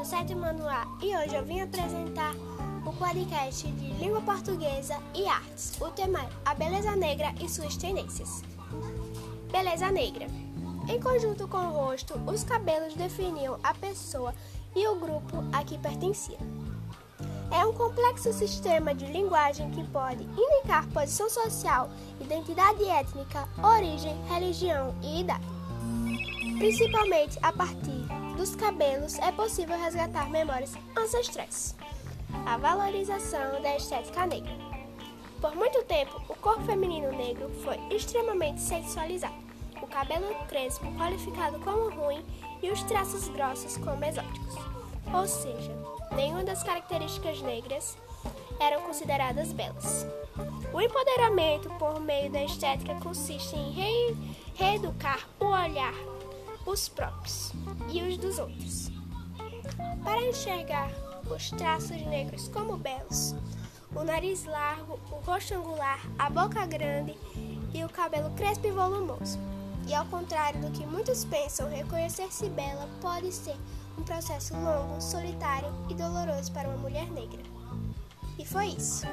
do sétimo ano A e hoje eu vim apresentar o podcast de Língua Portuguesa e Artes. O tema é a beleza negra e suas tendências. Beleza negra. Em conjunto com o rosto, os cabelos definiam a pessoa e o grupo a que pertencia. É um complexo sistema de linguagem que pode indicar posição social, identidade étnica, origem, religião e idade. Principalmente a partir dos cabelos é possível resgatar memórias ancestrais. A valorização da estética negra. Por muito tempo, o corpo feminino negro foi extremamente sexualizado. O cabelo crespo qualificado como ruim e os traços grossos como exóticos. Ou seja, nenhuma das características negras eram consideradas belas. O empoderamento por meio da estética consiste em re reeducar o olhar, os próprios e os dos outros, para enxergar os traços negros como belos. O nariz largo, o rosto angular, a boca grande e o cabelo crespo e volumoso. E ao contrário do que muitos pensam, reconhecer-se bela pode ser um processo longo, solitário e doloroso para uma mulher negra. E foi isso.